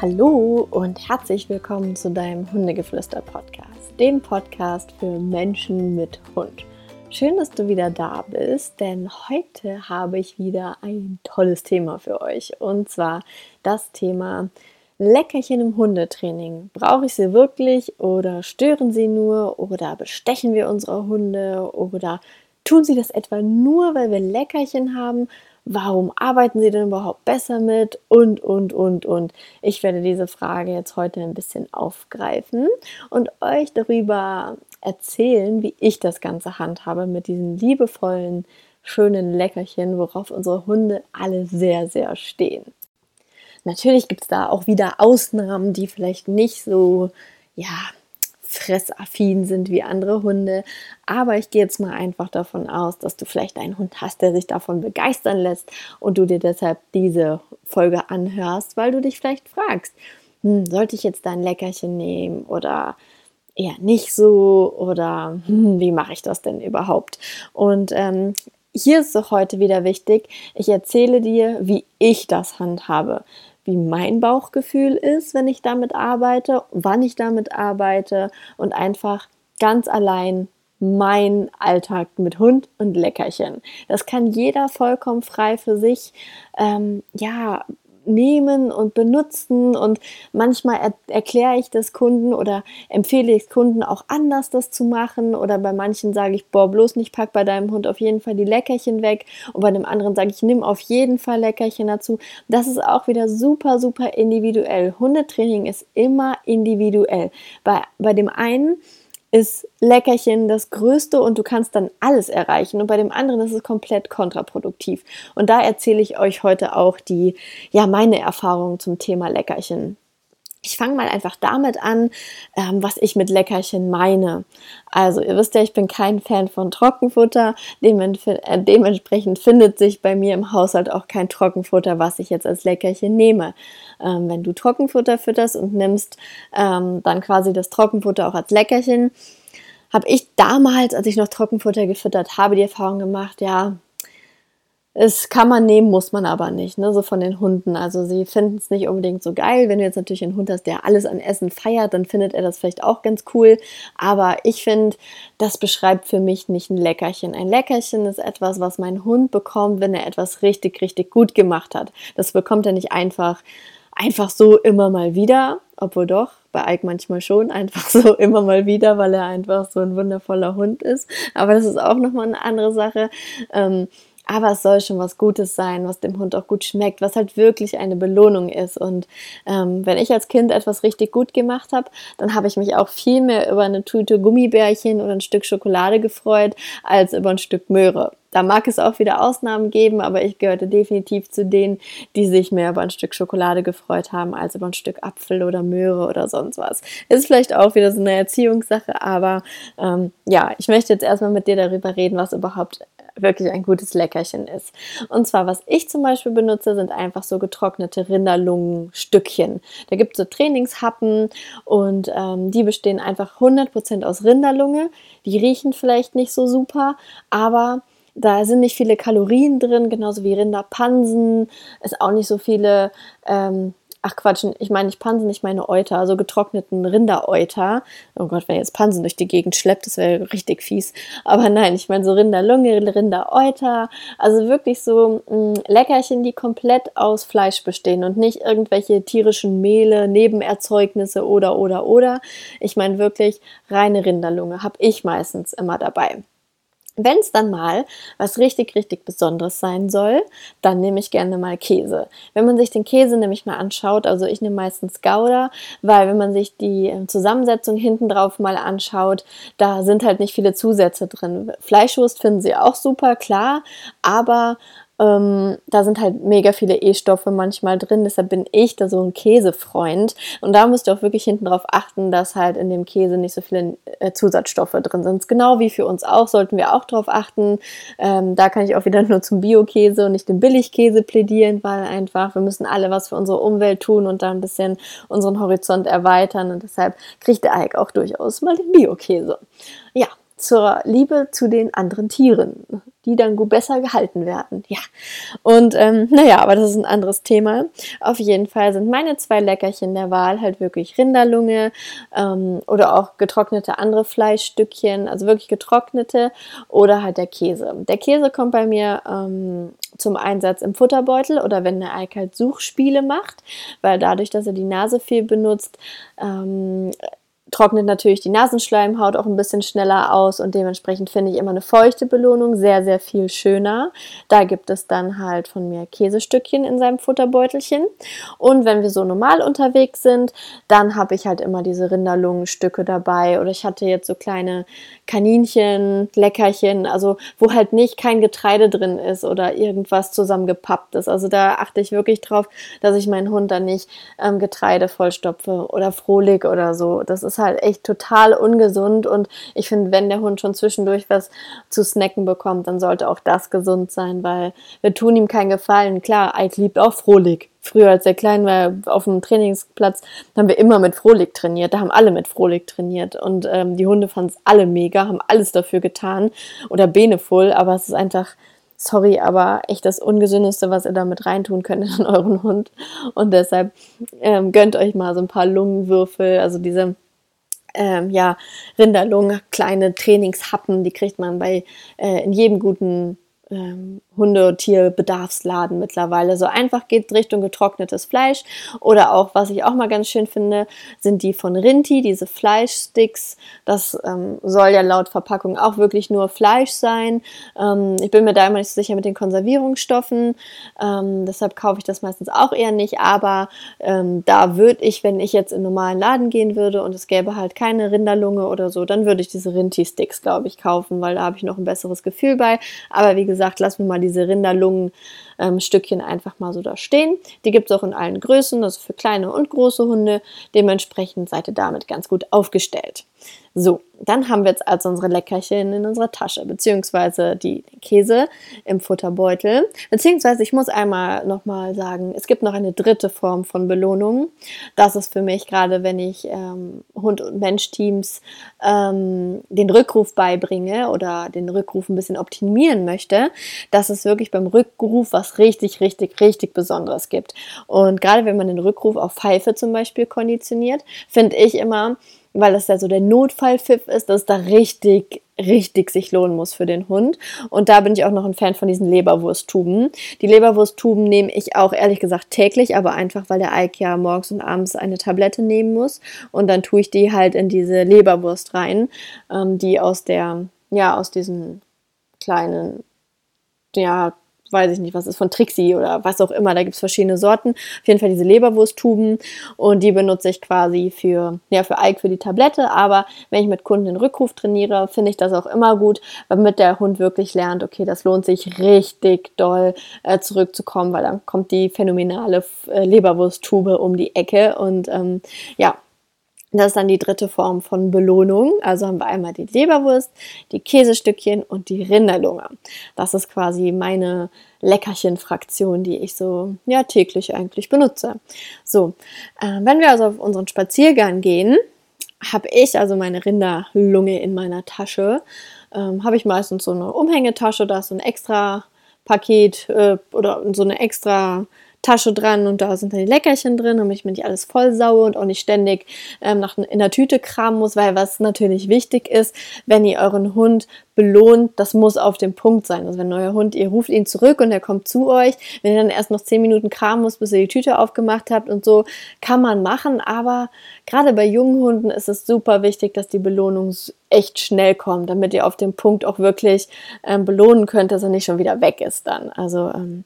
Hallo und herzlich willkommen zu deinem Hundegeflüster-Podcast, dem Podcast für Menschen mit Hund. Schön, dass du wieder da bist, denn heute habe ich wieder ein tolles Thema für euch und zwar das Thema Leckerchen im Hundetraining. Brauche ich sie wirklich oder stören sie nur oder bestechen wir unsere Hunde oder tun sie das etwa nur, weil wir Leckerchen haben warum arbeiten sie denn überhaupt besser mit und, und, und, und. Ich werde diese Frage jetzt heute ein bisschen aufgreifen und euch darüber erzählen, wie ich das Ganze handhabe mit diesen liebevollen, schönen Leckerchen, worauf unsere Hunde alle sehr, sehr stehen. Natürlich gibt es da auch wieder Ausnahmen, die vielleicht nicht so, ja, fressaffin sind wie andere Hunde. Aber ich gehe jetzt mal einfach davon aus, dass du vielleicht einen Hund hast, der sich davon begeistern lässt und du dir deshalb diese Folge anhörst, weil du dich vielleicht fragst, hm, sollte ich jetzt da ein Leckerchen nehmen oder eher nicht so oder hm, wie mache ich das denn überhaupt? Und ähm, hier ist doch heute wieder wichtig, ich erzähle dir, wie ich das handhabe wie mein Bauchgefühl ist, wenn ich damit arbeite, wann ich damit arbeite und einfach ganz allein mein Alltag mit Hund und Leckerchen. Das kann jeder vollkommen frei für sich ähm, ja nehmen und benutzen und manchmal er erkläre ich das Kunden oder empfehle ich Kunden auch anders das zu machen oder bei manchen sage ich, boah, bloß nicht pack bei deinem Hund auf jeden Fall die Leckerchen weg und bei dem anderen sage ich, nimm auf jeden Fall Leckerchen dazu. Das ist auch wieder super, super individuell. Hundetraining ist immer individuell. Bei, bei dem einen ist Leckerchen das Größte und du kannst dann alles erreichen. Und bei dem anderen ist es komplett kontraproduktiv. Und da erzähle ich euch heute auch die, ja, meine Erfahrungen zum Thema Leckerchen. Ich fange mal einfach damit an, ähm, was ich mit Leckerchen meine. Also, ihr wisst ja, ich bin kein Fan von Trockenfutter. Äh, dementsprechend findet sich bei mir im Haushalt auch kein Trockenfutter, was ich jetzt als Leckerchen nehme. Ähm, wenn du Trockenfutter fütterst und nimmst ähm, dann quasi das Trockenfutter auch als Leckerchen, habe ich damals, als ich noch Trockenfutter gefüttert habe, die Erfahrung gemacht, ja, es kann man nehmen, muss man aber nicht, ne? so von den Hunden. Also sie finden es nicht unbedingt so geil. Wenn du jetzt natürlich einen Hund hast, der alles an Essen feiert, dann findet er das vielleicht auch ganz cool. Aber ich finde, das beschreibt für mich nicht ein Leckerchen. Ein Leckerchen ist etwas, was mein Hund bekommt, wenn er etwas richtig, richtig gut gemacht hat. Das bekommt er nicht einfach, einfach so immer mal wieder, obwohl doch, bei Ike manchmal schon, einfach so immer mal wieder, weil er einfach so ein wundervoller Hund ist. Aber das ist auch nochmal eine andere Sache. Ähm, aber es soll schon was Gutes sein, was dem Hund auch gut schmeckt, was halt wirklich eine Belohnung ist. Und ähm, wenn ich als Kind etwas richtig gut gemacht habe, dann habe ich mich auch viel mehr über eine Tüte Gummibärchen oder ein Stück Schokolade gefreut, als über ein Stück Möhre. Da mag es auch wieder Ausnahmen geben, aber ich gehörte definitiv zu denen, die sich mehr über ein Stück Schokolade gefreut haben, als über ein Stück Apfel oder Möhre oder sonst was. Ist vielleicht auch wieder so eine Erziehungssache, aber ähm, ja, ich möchte jetzt erstmal mit dir darüber reden, was überhaupt wirklich ein gutes Leckerchen ist. Und zwar, was ich zum Beispiel benutze, sind einfach so getrocknete Rinderlungenstückchen. Da gibt es so Trainingshappen und ähm, die bestehen einfach 100% aus Rinderlunge. Die riechen vielleicht nicht so super, aber da sind nicht viele Kalorien drin, genauso wie Rinderpansen, ist auch nicht so viele ähm, ach Quatsch, ich meine nicht Pansen, ich meine Euter, also getrockneten Rinderäuter. Oh Gott, wenn jetzt Pansen durch die Gegend schleppt, das wäre richtig fies. Aber nein, ich meine so Rinderlunge, Rinderäuter, also wirklich so mh, mm, Leckerchen, die komplett aus Fleisch bestehen und nicht irgendwelche tierischen Mehle, Nebenerzeugnisse oder oder oder. Ich meine wirklich reine Rinderlunge habe ich meistens immer dabei. Wenn es dann mal was richtig, richtig Besonderes sein soll, dann nehme ich gerne mal Käse. Wenn man sich den Käse nämlich mal anschaut, also ich nehme meistens Gouda, weil wenn man sich die ähm, Zusammensetzung hinten drauf mal anschaut, da sind halt nicht viele Zusätze drin. Fleischwurst finden sie auch super, klar, aber ähm, da sind halt mega viele E-Stoffe manchmal drin, deshalb bin ich da so ein Käsefreund. Und da müsst ihr auch wirklich hinten drauf achten, dass halt in dem Käse nicht so viele äh, Zusatzstoffe drin sind. Genau wie für uns auch, sollten wir auch drauf achten. Ähm, da kann ich auch wieder nur zum Bio-Käse und nicht dem Billigkäse plädieren, weil einfach wir müssen alle was für unsere Umwelt tun und da ein bisschen unseren Horizont erweitern. Und deshalb kriegt der Ike auch durchaus mal den Bio-Käse. Ja, zur Liebe zu den anderen Tieren die dann gut besser gehalten werden. Ja. Und ähm, naja, aber das ist ein anderes Thema. Auf jeden Fall sind meine zwei Leckerchen der Wahl halt wirklich Rinderlunge ähm, oder auch getrocknete andere Fleischstückchen, also wirklich getrocknete oder halt der Käse. Der Käse kommt bei mir ähm, zum Einsatz im Futterbeutel oder wenn der Eik halt Suchspiele macht, weil dadurch, dass er die Nase viel benutzt, ähm, trocknet natürlich die Nasenschleimhaut auch ein bisschen schneller aus und dementsprechend finde ich immer eine feuchte Belohnung sehr, sehr viel schöner. Da gibt es dann halt von mir Käsestückchen in seinem Futterbeutelchen. Und wenn wir so normal unterwegs sind, dann habe ich halt immer diese Rinderlungenstücke dabei oder ich hatte jetzt so kleine Kaninchen, Leckerchen, also wo halt nicht kein Getreide drin ist oder irgendwas zusammengepappt ist. Also da achte ich wirklich drauf, dass ich meinen Hund dann nicht ähm, Getreide vollstopfe oder Frohlig oder so. Das ist halt echt total ungesund und ich finde, wenn der Hund schon zwischendurch was zu snacken bekommt, dann sollte auch das gesund sein, weil wir tun ihm keinen Gefallen. Klar, Ike liebt auch Frohlig. Früher, als er klein war, auf dem Trainingsplatz, haben wir immer mit Frohlig trainiert. Da haben alle mit Frohlig trainiert. Und ähm, die Hunde fanden es alle mega, haben alles dafür getan. Oder Beneful, aber es ist einfach, sorry, aber echt das Ungesündeste, was ihr damit reintun könnt in euren Hund. Und deshalb ähm, gönnt euch mal so ein paar Lungenwürfel, also diese ähm, ja, Rinderlungen, kleine Trainingshappen, die kriegt man bei äh, in jedem guten ähm, Hunde- und Tierbedarfsladen mittlerweile. So einfach geht Richtung getrocknetes Fleisch. Oder auch, was ich auch mal ganz schön finde, sind die von Rinti, diese Fleischsticks. Das ähm, soll ja laut Verpackung auch wirklich nur Fleisch sein. Ähm, ich bin mir da immer nicht so sicher mit den Konservierungsstoffen. Ähm, deshalb kaufe ich das meistens auch eher nicht. Aber ähm, da würde ich, wenn ich jetzt in einen normalen Laden gehen würde und es gäbe halt keine Rinderlunge oder so, dann würde ich diese Rinti-Sticks, glaube ich, kaufen, weil da habe ich noch ein besseres Gefühl bei. Aber wie gesagt, lassen wir mal die diese Rinderlungenstückchen ähm, einfach mal so da stehen. Die gibt es auch in allen Größen, also für kleine und große Hunde. Dementsprechend seid ihr damit ganz gut aufgestellt. So, dann haben wir jetzt also unsere Leckerchen in unserer Tasche, beziehungsweise die Käse im Futterbeutel. Beziehungsweise ich muss einmal nochmal sagen, es gibt noch eine dritte Form von Belohnung. Das ist für mich gerade, wenn ich ähm, Hund- und Mensch-Teams ähm, den Rückruf beibringe oder den Rückruf ein bisschen optimieren möchte, dass es wirklich beim Rückruf was richtig, richtig, richtig Besonderes gibt. Und gerade wenn man den Rückruf auf Pfeife zum Beispiel konditioniert, finde ich immer, weil das ja so der Notfallpfiff ist, dass da richtig, richtig sich lohnen muss für den Hund. Und da bin ich auch noch ein Fan von diesen Leberwursttuben. Die Leberwursttuben nehme ich auch ehrlich gesagt täglich, aber einfach, weil der Ike ja morgens und abends eine Tablette nehmen muss. Und dann tue ich die halt in diese Leberwurst rein, ähm, die aus der, ja, aus diesen kleinen, ja, weiß ich nicht, was ist von Trixie oder was auch immer. Da gibt es verschiedene Sorten. Auf jeden Fall diese Leberwursttuben und die benutze ich quasi für, ja, für Ike für die Tablette. Aber wenn ich mit Kunden den Rückruf trainiere, finde ich das auch immer gut, damit der Hund wirklich lernt, okay, das lohnt sich richtig doll äh, zurückzukommen, weil dann kommt die phänomenale äh, Leberwursttube um die Ecke und ähm, ja, das ist dann die dritte Form von Belohnung. Also haben wir einmal die Leberwurst, die Käsestückchen und die Rinderlunge. Das ist quasi meine Leckerchen-Fraktion, die ich so ja täglich eigentlich benutze. So, äh, wenn wir also auf unseren Spaziergang gehen, habe ich also meine Rinderlunge in meiner Tasche. Ähm, habe ich meistens so eine Umhängetasche, da ist so ein extra Paket äh, oder so eine extra Tasche dran und da sind dann die Leckerchen drin, damit ich mir nicht alles voll saue und auch nicht ständig ähm, nach, in der Tüte kramen muss, weil was natürlich wichtig ist, wenn ihr euren Hund belohnt, das muss auf dem Punkt sein. Also wenn euer Hund, ihr ruft ihn zurück und er kommt zu euch, wenn ihr dann erst noch zehn Minuten kramen muss, bis ihr die Tüte aufgemacht habt und so, kann man machen, aber gerade bei jungen Hunden ist es super wichtig, dass die Belohnung echt schnell kommt, damit ihr auf dem Punkt auch wirklich ähm, belohnen könnt, dass er nicht schon wieder weg ist dann. Also ähm,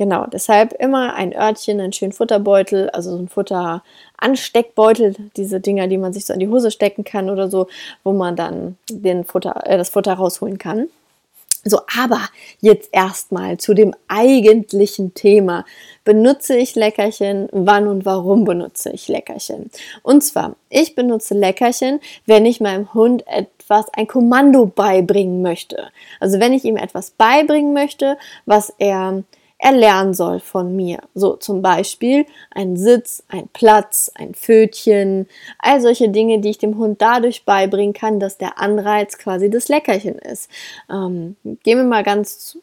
Genau, deshalb immer ein Örtchen, einen schönen Futterbeutel, also so ein Futteransteckbeutel, diese Dinger, die man sich so in die Hose stecken kann oder so, wo man dann den Futter, äh, das Futter rausholen kann. So, aber jetzt erstmal zu dem eigentlichen Thema. Benutze ich Leckerchen? Wann und warum benutze ich Leckerchen? Und zwar, ich benutze Leckerchen, wenn ich meinem Hund etwas, ein Kommando beibringen möchte. Also wenn ich ihm etwas beibringen möchte, was er er lernen soll von mir. So zum Beispiel ein Sitz, ein Platz, ein Pfötchen, all solche Dinge, die ich dem Hund dadurch beibringen kann, dass der Anreiz quasi das Leckerchen ist. Ähm, gehen wir mal ganz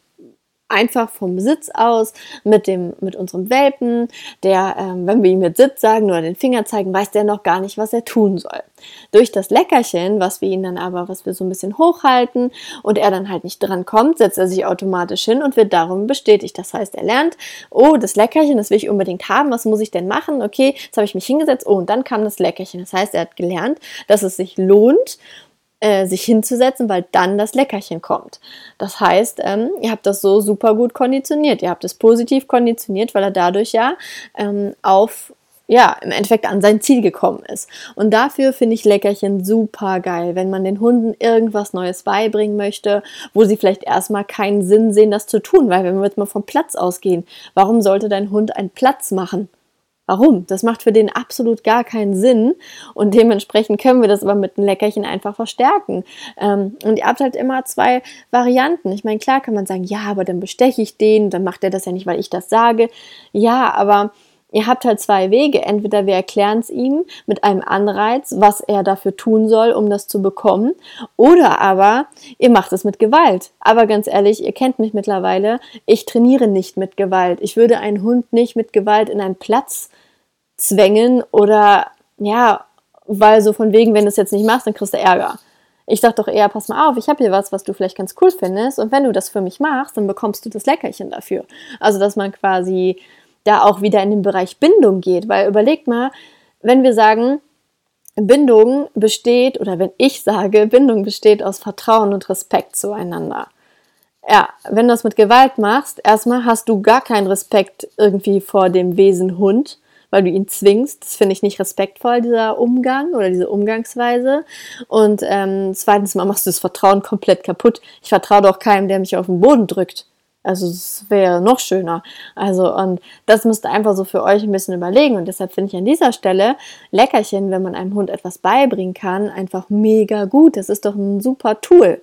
einfach vom Sitz aus mit dem mit unserem Welpen, der, ähm, wenn wir ihm mit Sitz sagen oder den Finger zeigen, weiß der noch gar nicht, was er tun soll. Durch das Leckerchen, was wir ihn dann aber, was wir so ein bisschen hochhalten und er dann halt nicht dran kommt, setzt er sich automatisch hin und wird darum bestätigt. Das heißt, er lernt, oh, das Leckerchen, das will ich unbedingt haben, was muss ich denn machen? Okay, jetzt habe ich mich hingesetzt, oh, und dann kam das Leckerchen. Das heißt, er hat gelernt, dass es sich lohnt, äh, sich hinzusetzen, weil dann das Leckerchen kommt. Das heißt, ähm, ihr habt das so super gut konditioniert. Ihr habt es positiv konditioniert, weil er dadurch ja ähm, auf ja, im Endeffekt an sein Ziel gekommen ist. Und dafür finde ich Leckerchen super geil, wenn man den Hunden irgendwas Neues beibringen möchte, wo sie vielleicht erstmal keinen Sinn sehen, das zu tun, weil wenn wir jetzt mal vom Platz ausgehen, warum sollte dein Hund einen Platz machen? Warum? Das macht für den absolut gar keinen Sinn und dementsprechend können wir das aber mit einem Leckerchen einfach verstärken. Ähm, und ihr habt halt immer zwei Varianten. Ich meine, klar kann man sagen, ja, aber dann besteche ich den, dann macht er das ja nicht, weil ich das sage. Ja, aber Ihr habt halt zwei Wege. Entweder wir erklären es ihm mit einem Anreiz, was er dafür tun soll, um das zu bekommen, oder aber ihr macht es mit Gewalt. Aber ganz ehrlich, ihr kennt mich mittlerweile, ich trainiere nicht mit Gewalt. Ich würde einen Hund nicht mit Gewalt in einen Platz zwängen oder ja, weil so von wegen, wenn du es jetzt nicht machst, dann kriegst du Ärger. Ich sag doch eher, pass mal auf, ich habe hier was, was du vielleicht ganz cool findest und wenn du das für mich machst, dann bekommst du das Leckerchen dafür. Also, dass man quasi da auch wieder in den Bereich Bindung geht. Weil überlegt mal, wenn wir sagen, Bindung besteht, oder wenn ich sage, Bindung besteht aus Vertrauen und Respekt zueinander. Ja, wenn du das mit Gewalt machst, erstmal hast du gar keinen Respekt irgendwie vor dem Wesen Hund, weil du ihn zwingst. Das finde ich nicht respektvoll, dieser Umgang oder diese Umgangsweise. Und ähm, zweitens mal machst du das Vertrauen komplett kaputt. Ich vertraue doch keinem, der mich auf den Boden drückt. Also es wäre noch schöner. Also und das müsst ihr einfach so für euch ein bisschen überlegen. Und deshalb finde ich an dieser Stelle Leckerchen, wenn man einem Hund etwas beibringen kann, einfach mega gut. Das ist doch ein super Tool.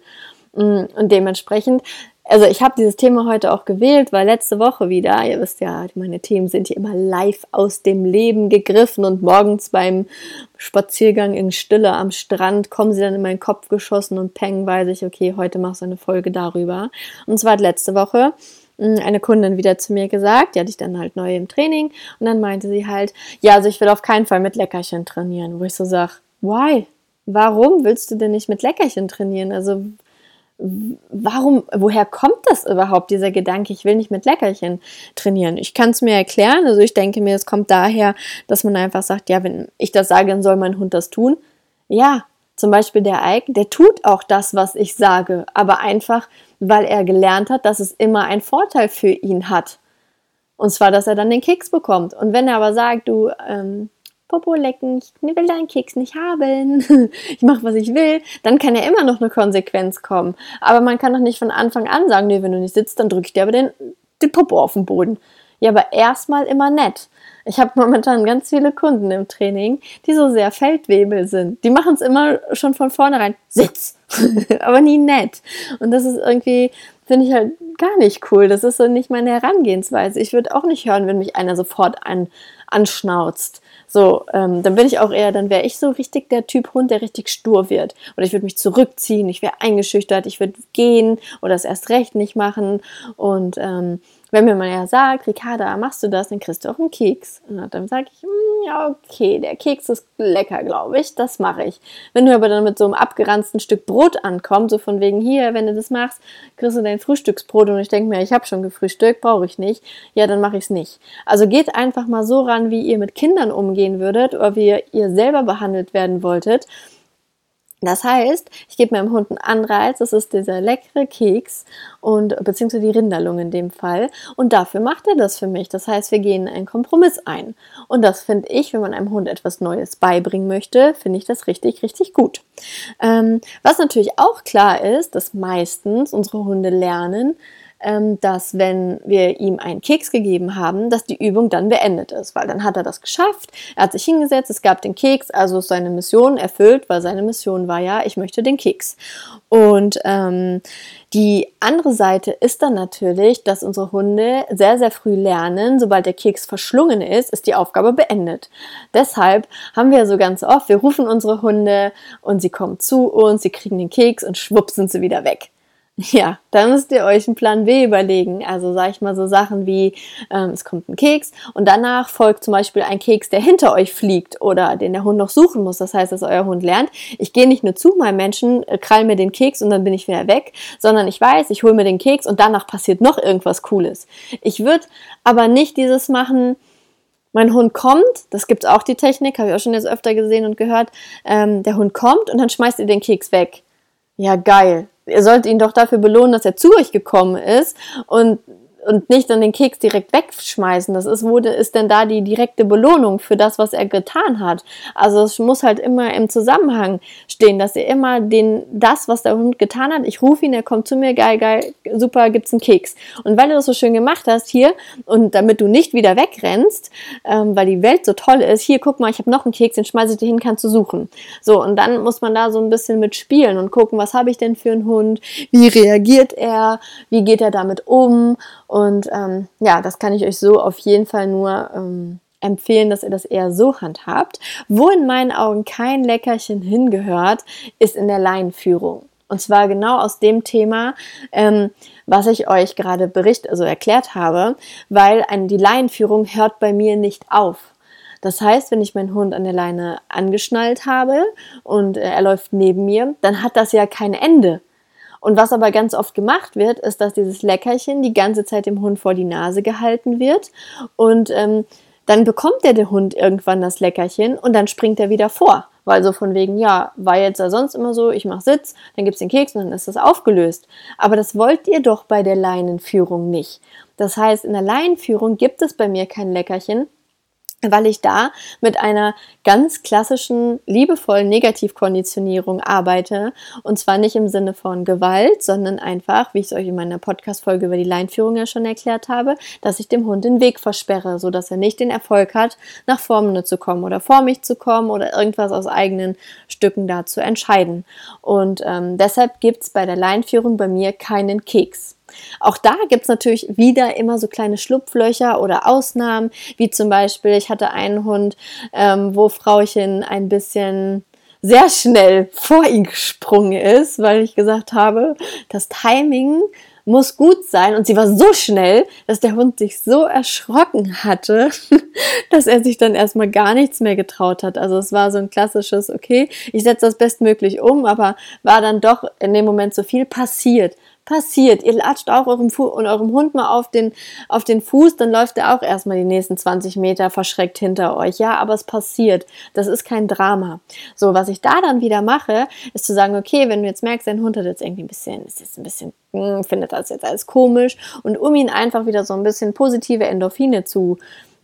Mm, und dementsprechend also ich habe dieses Thema heute auch gewählt, weil letzte Woche wieder, ihr wisst ja, meine Themen sind hier immer live aus dem Leben gegriffen und morgens beim Spaziergang in Stille am Strand kommen sie dann in meinen Kopf geschossen und peng weiß ich, okay, heute machst du eine Folge darüber. Und zwar hat letzte Woche hm, eine Kundin wieder zu mir gesagt, die hatte ich dann halt neu im Training und dann meinte sie halt, ja, also ich will auf keinen Fall mit Leckerchen trainieren, wo ich so sag, why? Warum willst du denn nicht mit Leckerchen trainieren? Also warum, woher kommt das überhaupt, dieser Gedanke, ich will nicht mit Leckerchen trainieren? Ich kann es mir erklären, also ich denke mir, es kommt daher, dass man einfach sagt, ja, wenn ich das sage, dann soll mein Hund das tun. Ja, zum Beispiel der Ike, der tut auch das, was ich sage, aber einfach, weil er gelernt hat, dass es immer einen Vorteil für ihn hat. Und zwar, dass er dann den Keks bekommt. Und wenn er aber sagt, du, ähm, Popo lecken, ich will deinen Keks nicht haben, ich mache, was ich will, dann kann ja immer noch eine Konsequenz kommen. Aber man kann doch nicht von Anfang an sagen, nee, wenn du nicht sitzt, dann drücke ich dir aber den, den Popo auf den Boden. Ja, aber erstmal immer nett. Ich habe momentan ganz viele Kunden im Training, die so sehr Feldwebel sind. Die machen es immer schon von vornherein, Sitz, aber nie nett. Und das ist irgendwie, finde ich halt gar nicht cool. Das ist so nicht meine Herangehensweise. Ich würde auch nicht hören, wenn mich einer sofort an, anschnauzt. So, ähm, dann bin ich auch eher, dann wäre ich so richtig der Typ Hund, der richtig stur wird. Oder ich würde mich zurückziehen, ich wäre eingeschüchtert, ich würde gehen oder es erst recht nicht machen. Und ähm, wenn mir mal ja sagt, Ricarda, machst du das, dann kriegst du auch einen Keks. Und dann sage ich, mm, ja, okay, der Keks ist lecker, glaube ich, das mache ich. Wenn du aber dann mit so einem abgeranzten Stück Brot ankommst, so von wegen hier, wenn du das machst, kriegst du dein Frühstücksbrot und ich denke mir, ich habe schon gefrühstückt, brauche ich nicht, ja, dann mache ich es nicht. Also geht einfach mal so ran, wie ihr mit Kindern umgehen würdet oder wie ihr selber behandelt werden wolltet. Das heißt, ich gebe meinem Hund einen Anreiz, das ist dieser leckere Keks und beziehungsweise die Rinderlung in dem Fall. Und dafür macht er das für mich. Das heißt, wir gehen einen Kompromiss ein. Und das finde ich, wenn man einem Hund etwas Neues beibringen möchte, finde ich das richtig, richtig gut. Ähm, was natürlich auch klar ist, dass meistens unsere Hunde lernen, dass wenn wir ihm einen Keks gegeben haben, dass die Übung dann beendet ist, weil dann hat er das geschafft, er hat sich hingesetzt, es gab den Keks, also ist seine Mission erfüllt, weil seine Mission war ja, ich möchte den Keks. Und ähm, die andere Seite ist dann natürlich, dass unsere Hunde sehr, sehr früh lernen, sobald der Keks verschlungen ist, ist die Aufgabe beendet. Deshalb haben wir so ganz oft, wir rufen unsere Hunde und sie kommen zu uns, sie kriegen den Keks und schwupp sind sie wieder weg. Ja, da müsst ihr euch einen Plan B überlegen. Also sage ich mal so Sachen wie, ähm, es kommt ein Keks und danach folgt zum Beispiel ein Keks, der hinter euch fliegt oder den der Hund noch suchen muss. Das heißt, dass euer Hund lernt, ich gehe nicht nur zu meinem Menschen, äh, krall mir den Keks und dann bin ich wieder weg, sondern ich weiß, ich hole mir den Keks und danach passiert noch irgendwas Cooles. Ich würde aber nicht dieses machen, mein Hund kommt, das gibt auch die Technik, habe ich auch schon jetzt öfter gesehen und gehört, ähm, der Hund kommt und dann schmeißt ihr den Keks weg. Ja, geil ihr sollt ihn doch dafür belohnen, dass er zu euch gekommen ist. Und und nicht dann den Keks direkt wegschmeißen. Das ist, wo ist denn da die direkte Belohnung für das, was er getan hat? Also es muss halt immer im Zusammenhang stehen, dass ihr immer den, das, was der Hund getan hat, ich rufe ihn, er kommt zu mir, geil, geil, super, gibt's einen Keks. Und weil du das so schön gemacht hast hier und damit du nicht wieder wegrennst, ähm, weil die Welt so toll ist, hier, guck mal, ich habe noch einen Keks, den schmeiße ich dir hin, kannst du suchen. So, und dann muss man da so ein bisschen mit spielen und gucken, was habe ich denn für einen Hund, wie reagiert er, wie geht er damit um und ähm, ja, das kann ich euch so auf jeden Fall nur ähm, empfehlen, dass ihr das eher so handhabt. Wo in meinen Augen kein Leckerchen hingehört, ist in der Leinführung. Und zwar genau aus dem Thema, ähm, was ich euch gerade bericht, also erklärt habe, weil ein, die Leinführung hört bei mir nicht auf. Das heißt, wenn ich meinen Hund an der Leine angeschnallt habe und äh, er läuft neben mir, dann hat das ja kein Ende. Und was aber ganz oft gemacht wird, ist, dass dieses Leckerchen die ganze Zeit dem Hund vor die Nase gehalten wird und ähm, dann bekommt der, der Hund irgendwann das Leckerchen und dann springt er wieder vor. Weil so von wegen, ja, war jetzt ja sonst immer so, ich mach Sitz, dann gibt's den Keks und dann ist das aufgelöst. Aber das wollt ihr doch bei der Leinenführung nicht. Das heißt, in der Leinenführung gibt es bei mir kein Leckerchen, weil ich da mit einer ganz klassischen, liebevollen Negativkonditionierung arbeite. Und zwar nicht im Sinne von Gewalt, sondern einfach, wie ich es euch in meiner Podcast-Folge über die Leinführung ja schon erklärt habe, dass ich dem Hund den Weg versperre, sodass er nicht den Erfolg hat, nach vorne zu kommen oder vor mich zu kommen oder irgendwas aus eigenen Stücken da zu entscheiden. Und ähm, deshalb gibt es bei der Leinführung bei mir keinen Keks. Auch da gibt es natürlich wieder immer so kleine Schlupflöcher oder Ausnahmen, wie zum Beispiel, ich hatte einen Hund, ähm, wo Frauchen ein bisschen sehr schnell vor ihn gesprungen ist, weil ich gesagt habe, das Timing muss gut sein. Und sie war so schnell, dass der Hund sich so erschrocken hatte, dass er sich dann erstmal gar nichts mehr getraut hat. Also es war so ein klassisches, okay, ich setze das bestmöglich um, aber war dann doch in dem Moment so viel passiert passiert. Ihr latscht auch eurem, Fu und eurem Hund mal auf den, auf den Fuß, dann läuft er auch erstmal die nächsten 20 Meter verschreckt hinter euch. Ja, aber es passiert. Das ist kein Drama. So, was ich da dann wieder mache, ist zu sagen, okay, wenn du jetzt merkst, dein Hund hat jetzt irgendwie ein bisschen, ist jetzt ein bisschen, hm, findet das jetzt alles komisch und um ihn einfach wieder so ein bisschen positive Endorphine zu,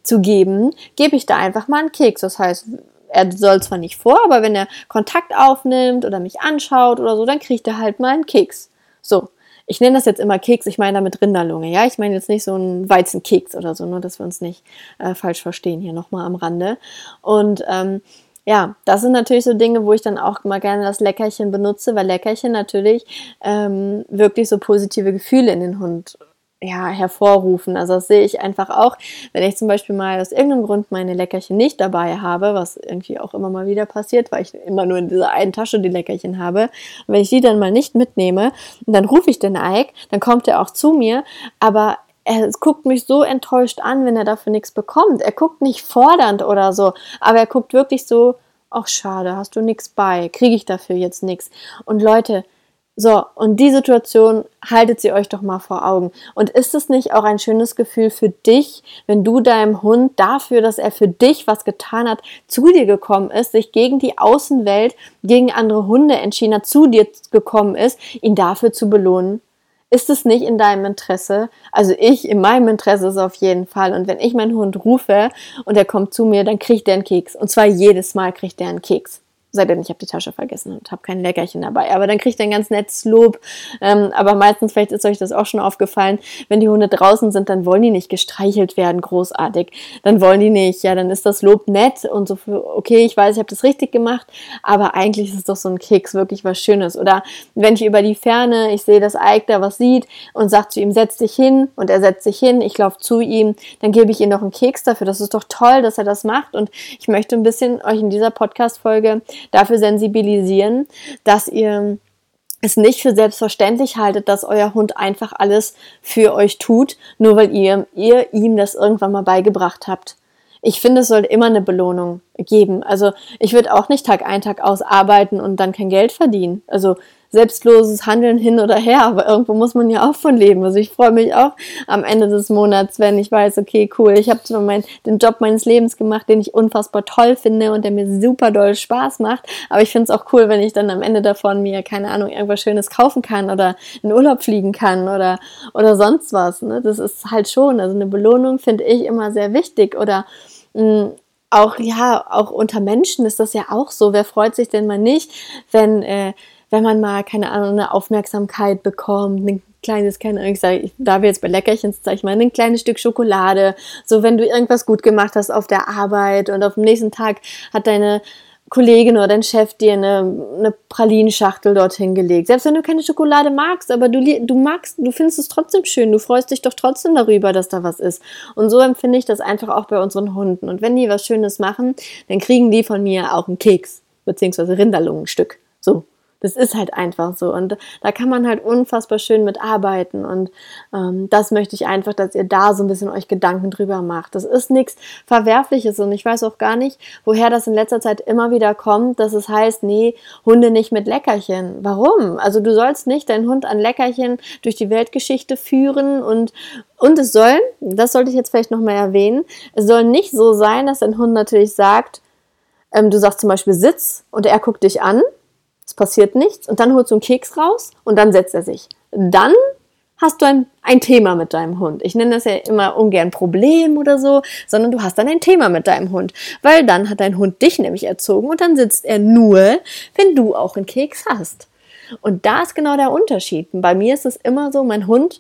zu geben, gebe ich da einfach mal einen Keks. Das heißt, er soll zwar nicht vor, aber wenn er Kontakt aufnimmt oder mich anschaut oder so, dann kriegt er halt mal einen Keks. So, ich nenne das jetzt immer Keks, ich meine damit Rinderlunge, ja, ich meine jetzt nicht so ein Weizenkeks oder so, nur dass wir uns nicht äh, falsch verstehen hier nochmal am Rande. Und ähm, ja, das sind natürlich so Dinge, wo ich dann auch mal gerne das Leckerchen benutze, weil Leckerchen natürlich ähm, wirklich so positive Gefühle in den Hund ja, hervorrufen. Also das sehe ich einfach auch, wenn ich zum Beispiel mal aus irgendeinem Grund meine Leckerchen nicht dabei habe, was irgendwie auch immer mal wieder passiert, weil ich immer nur in dieser einen Tasche die Leckerchen habe. Und wenn ich die dann mal nicht mitnehme, dann rufe ich den Ike, dann kommt er auch zu mir, aber er guckt mich so enttäuscht an, wenn er dafür nichts bekommt. Er guckt nicht fordernd oder so, aber er guckt wirklich so, ach schade, hast du nichts bei, kriege ich dafür jetzt nichts. Und Leute, so, und die Situation haltet sie euch doch mal vor Augen. Und ist es nicht auch ein schönes Gefühl für dich, wenn du deinem Hund dafür, dass er für dich was getan hat, zu dir gekommen ist, sich gegen die Außenwelt, gegen andere Hunde entschieden hat, zu dir gekommen ist, ihn dafür zu belohnen? Ist es nicht in deinem Interesse? Also ich, in meinem Interesse ist es auf jeden Fall. Und wenn ich meinen Hund rufe und er kommt zu mir, dann kriegt er einen Keks. Und zwar jedes Mal kriegt er einen Keks. Sei denn, ich habe die Tasche vergessen und habe kein Leckerchen dabei. Aber dann kriegt ihr ein ganz nettes Lob. Ähm, aber meistens, vielleicht ist euch das auch schon aufgefallen, wenn die Hunde draußen sind, dann wollen die nicht gestreichelt werden, großartig. Dann wollen die nicht. Ja, dann ist das Lob nett und so, okay, ich weiß, ich habe das richtig gemacht, aber eigentlich ist es doch so ein Keks, wirklich was Schönes. Oder wenn ich über die Ferne, ich sehe, dass Ike da was sieht und sagt zu ihm, setz dich hin und er setzt sich hin, ich laufe zu ihm, dann gebe ich ihm noch einen Keks dafür. Das ist doch toll, dass er das macht und ich möchte ein bisschen euch in dieser Podcast-Folge dafür sensibilisieren, dass ihr es nicht für selbstverständlich haltet, dass euer Hund einfach alles für euch tut, nur weil ihr, ihr ihm das irgendwann mal beigebracht habt. Ich finde, es sollte immer eine Belohnung geben. Also ich würde auch nicht Tag ein, Tag aus arbeiten und dann kein Geld verdienen. Also selbstloses Handeln hin oder her, aber irgendwo muss man ja auch von leben. Also ich freue mich auch am Ende des Monats, wenn ich weiß, okay, cool, ich habe den Job meines Lebens gemacht, den ich unfassbar toll finde und der mir super doll Spaß macht. Aber ich finde es auch cool, wenn ich dann am Ende davon mir, keine Ahnung, irgendwas Schönes kaufen kann oder in Urlaub fliegen kann oder, oder sonst was. Ne? Das ist halt schon, also eine Belohnung finde ich immer sehr wichtig oder mh, hm, auch ja, auch unter Menschen ist das ja auch so. Wer freut sich denn mal nicht, wenn äh, wenn man mal, keine Ahnung, eine Aufmerksamkeit bekommt, ein kleines, keine Ahnung, ich sage, da wir jetzt bei Leckerchen, sage ich mal, ein kleines Stück Schokolade, so wenn du irgendwas gut gemacht hast auf der Arbeit und auf dem nächsten Tag hat deine Kollegin oder dein Chef dir eine, eine Pralinschachtel dorthin gelegt. Selbst wenn du keine Schokolade magst, aber du, du magst, du findest es trotzdem schön, du freust dich doch trotzdem darüber, dass da was ist. Und so empfinde ich das einfach auch bei unseren Hunden. Und wenn die was Schönes machen, dann kriegen die von mir auch einen Keks, beziehungsweise Rinderlungenstück. So, das ist halt einfach so. Und da kann man halt unfassbar schön mit arbeiten. Und ähm, das möchte ich einfach, dass ihr da so ein bisschen euch Gedanken drüber macht. Das ist nichts Verwerfliches. Und ich weiß auch gar nicht, woher das in letzter Zeit immer wieder kommt, dass es heißt, nee, Hunde nicht mit Leckerchen. Warum? Also du sollst nicht deinen Hund an Leckerchen durch die Weltgeschichte führen und und es soll, das sollte ich jetzt vielleicht nochmal erwähnen, es soll nicht so sein, dass dein Hund natürlich sagt, ähm, du sagst zum Beispiel Sitz und er guckt dich an es passiert nichts und dann holst du einen Keks raus und dann setzt er sich. Dann hast du ein, ein Thema mit deinem Hund. Ich nenne das ja immer ungern Problem oder so, sondern du hast dann ein Thema mit deinem Hund, weil dann hat dein Hund dich nämlich erzogen und dann sitzt er nur, wenn du auch einen Keks hast. Und da ist genau der Unterschied. Bei mir ist es immer so, mein Hund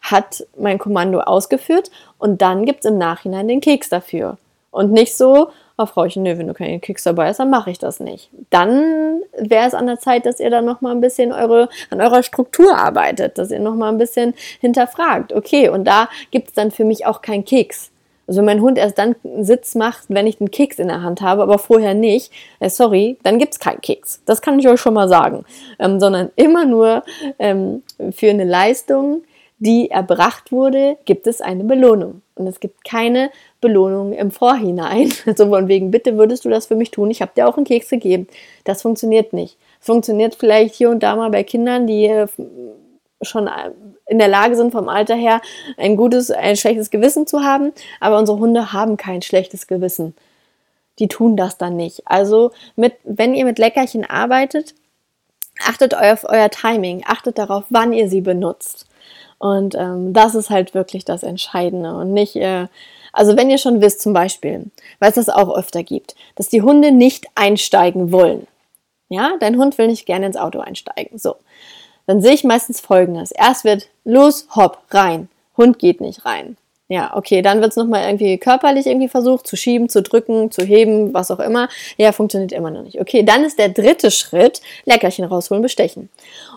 hat mein Kommando ausgeführt und dann gibt es im Nachhinein den Keks dafür. Und nicht so, oh Frauchen, nö, wenn du keinen Keks dabei hast, dann mache ich das nicht. Dann wäre es an der Zeit, dass ihr dann noch mal ein bisschen eure, an eurer Struktur arbeitet, dass ihr noch mal ein bisschen hinterfragt. Okay, und da gibt es dann für mich auch keinen Keks. Also wenn mein Hund erst dann einen Sitz macht, wenn ich den Keks in der Hand habe, aber vorher nicht, äh, sorry, dann gibt es keinen Keks. Das kann ich euch schon mal sagen. Ähm, sondern immer nur ähm, für eine Leistung, die erbracht wurde, gibt es eine Belohnung. Und es gibt keine Belohnung im Vorhinein. So von wegen, bitte würdest du das für mich tun? Ich habe dir auch einen Keks gegeben. Das funktioniert nicht. Funktioniert vielleicht hier und da mal bei Kindern, die äh, schon äh, in der Lage sind, vom Alter her ein gutes, ein schlechtes Gewissen zu haben. Aber unsere Hunde haben kein schlechtes Gewissen. Die tun das dann nicht. Also, mit, wenn ihr mit Leckerchen arbeitet, achtet auf euer Timing, achtet darauf, wann ihr sie benutzt. Und ähm, das ist halt wirklich das Entscheidende und nicht, äh, also wenn ihr schon wisst zum Beispiel, weil es das auch öfter gibt, dass die Hunde nicht einsteigen wollen. Ja, dein Hund will nicht gerne ins Auto einsteigen. So, dann sehe ich meistens Folgendes. Erst wird los, hopp, rein. Hund geht nicht rein. Ja, okay, dann wird es nochmal irgendwie körperlich irgendwie versucht zu schieben, zu drücken, zu heben, was auch immer. Ja, funktioniert immer noch nicht. Okay, dann ist der dritte Schritt, Leckerchen rausholen, bestechen.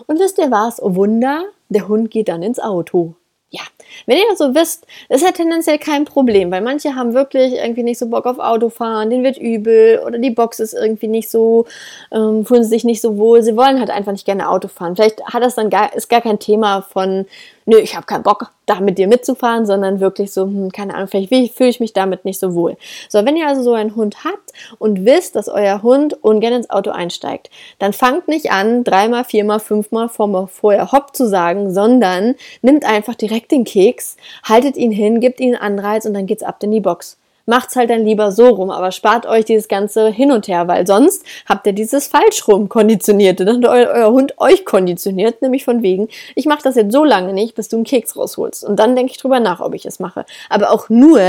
Und wisst ihr was? Oh Wunder, der Hund geht dann ins Auto. Ja, wenn ihr das so wisst, ist ja tendenziell kein Problem, weil manche haben wirklich irgendwie nicht so Bock auf Autofahren, denen wird übel oder die Box ist irgendwie nicht so, ähm, fühlen sich nicht so wohl, sie wollen halt einfach nicht gerne Auto fahren. Vielleicht hat das dann gar, ist gar kein Thema von, nö, ich habe keinen Bock, da mit dir mitzufahren, sondern wirklich so, hm, keine Ahnung, vielleicht fühle ich mich damit nicht so wohl. So, wenn ihr also so einen Hund habt und wisst, dass euer Hund ungern ins Auto einsteigt, dann fangt nicht an, dreimal, viermal, fünfmal vorher hopp zu sagen, sondern nimmt einfach direkt den Keks, haltet ihn hin, gibt ihn einen Anreiz und dann geht's ab in die Box. Macht's halt dann lieber so rum, aber spart euch dieses ganze hin und her, weil sonst habt ihr dieses falsch rum konditionierte, dann hat euer, euer Hund euch konditioniert, nämlich von wegen, ich mache das jetzt so lange nicht, bis du einen Keks rausholst und dann denke ich drüber nach, ob ich es mache. Aber auch nur,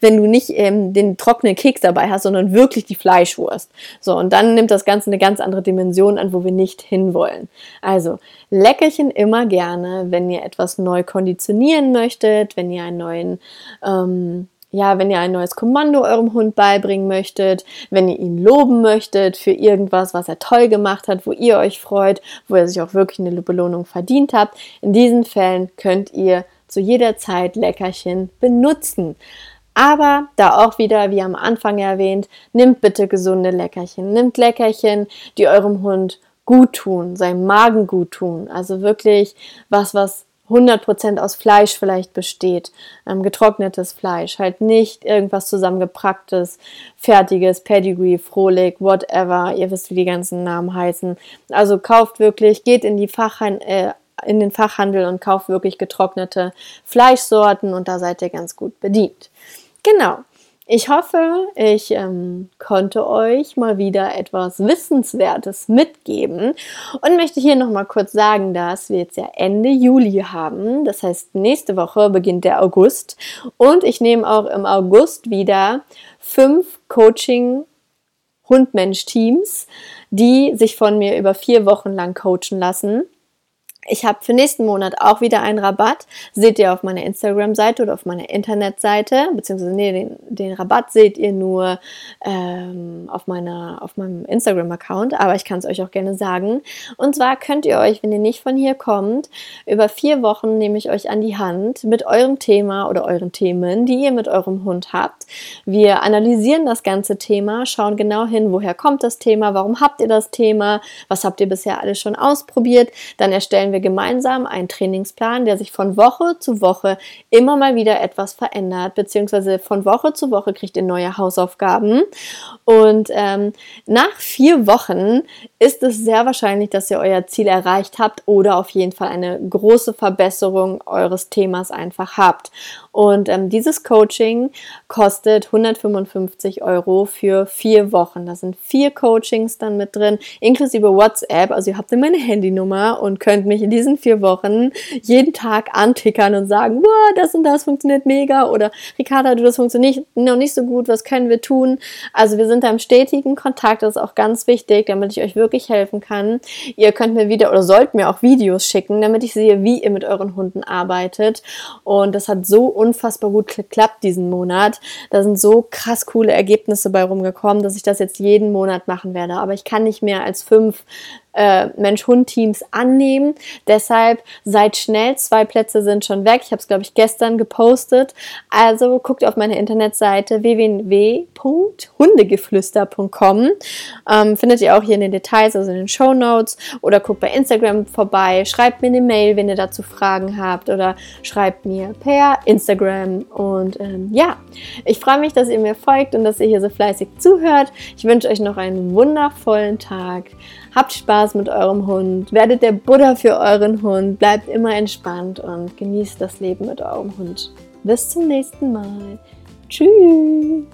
wenn du nicht ähm, den trockenen Keks dabei hast, sondern wirklich die Fleischwurst. So und dann nimmt das Ganze eine ganz andere Dimension an, wo wir nicht hinwollen. Also Leckerchen immer gerne, wenn ihr etwas neu konditionieren möchtet, wenn ihr einen neuen ähm, ja, wenn ihr ein neues Kommando eurem Hund beibringen möchtet, wenn ihr ihn loben möchtet für irgendwas, was er toll gemacht hat, wo ihr euch freut, wo er sich auch wirklich eine Belohnung verdient habt, in diesen Fällen könnt ihr zu jeder Zeit Leckerchen benutzen. Aber da auch wieder, wie am Anfang erwähnt, nimmt bitte gesunde Leckerchen. Nimmt Leckerchen, die eurem Hund gut tun, seinem Magen gut tun. Also wirklich was, was 100% aus Fleisch vielleicht besteht, ähm, getrocknetes Fleisch, halt nicht irgendwas zusammengepacktes, fertiges, Pedigree, Frohlich, whatever, ihr wisst, wie die ganzen Namen heißen. Also kauft wirklich, geht in die Fachhandel, äh, in den Fachhandel und kauft wirklich getrocknete Fleischsorten und da seid ihr ganz gut bedient. Genau. Ich hoffe, ich ähm, konnte euch mal wieder etwas Wissenswertes mitgeben und möchte hier noch mal kurz sagen, dass wir jetzt ja Ende Juli haben. Das heißt, nächste Woche beginnt der August und ich nehme auch im August wieder fünf Coaching Hund-Mensch-Teams, die sich von mir über vier Wochen lang coachen lassen. Ich habe für nächsten Monat auch wieder einen Rabatt. Seht ihr auf meiner Instagram-Seite oder auf meiner Internetseite, beziehungsweise nee, den, den Rabatt seht ihr nur ähm, auf, meiner, auf meinem Instagram-Account, aber ich kann es euch auch gerne sagen. Und zwar könnt ihr euch, wenn ihr nicht von hier kommt, über vier Wochen nehme ich euch an die Hand mit eurem Thema oder euren Themen, die ihr mit eurem Hund habt. Wir analysieren das ganze Thema, schauen genau hin, woher kommt das Thema, warum habt ihr das Thema, was habt ihr bisher alles schon ausprobiert. Dann erstellen wir gemeinsam einen Trainingsplan, der sich von Woche zu Woche immer mal wieder etwas verändert, beziehungsweise von Woche zu Woche kriegt ihr neue Hausaufgaben. Und ähm, nach vier Wochen ist es sehr wahrscheinlich, dass ihr euer Ziel erreicht habt oder auf jeden Fall eine große Verbesserung eures Themas einfach habt. Und ähm, dieses Coaching kostet 155 Euro für vier Wochen. Da sind vier Coachings dann mit drin, inklusive WhatsApp. Also ihr habt immer meine Handynummer und könnt mich in diesen vier Wochen jeden Tag antickern und sagen, wow, das und das funktioniert mega oder Ricarda, du, das funktioniert noch nicht so gut, was können wir tun? Also wir sind da im stetigen Kontakt, das ist auch ganz wichtig, damit ich euch wirklich helfen kann. Ihr könnt mir wieder oder sollt mir auch Videos schicken, damit ich sehe, wie ihr mit euren Hunden arbeitet. Und das hat so unfassbar gut geklappt diesen Monat. Da sind so krass coole Ergebnisse bei rumgekommen, dass ich das jetzt jeden Monat machen werde. Aber ich kann nicht mehr als fünf äh, Mensch-Hund-Teams annehmen. Deshalb seid schnell, zwei Plätze sind schon weg. Ich habe es, glaube ich, gestern gepostet. Also guckt auf meine Internetseite www.hundegeflüster.com. Ähm, findet ihr auch hier in den Details, also in den Show Notes. Oder guckt bei Instagram vorbei. Schreibt mir eine Mail, wenn ihr dazu Fragen habt. Oder schreibt mir per Instagram. Und ähm, ja, ich freue mich, dass ihr mir folgt und dass ihr hier so fleißig zuhört. Ich wünsche euch noch einen wundervollen Tag. Habt Spaß mit eurem Hund, werdet der Buddha für euren Hund, bleibt immer entspannt und genießt das Leben mit eurem Hund. Bis zum nächsten Mal. Tschüss.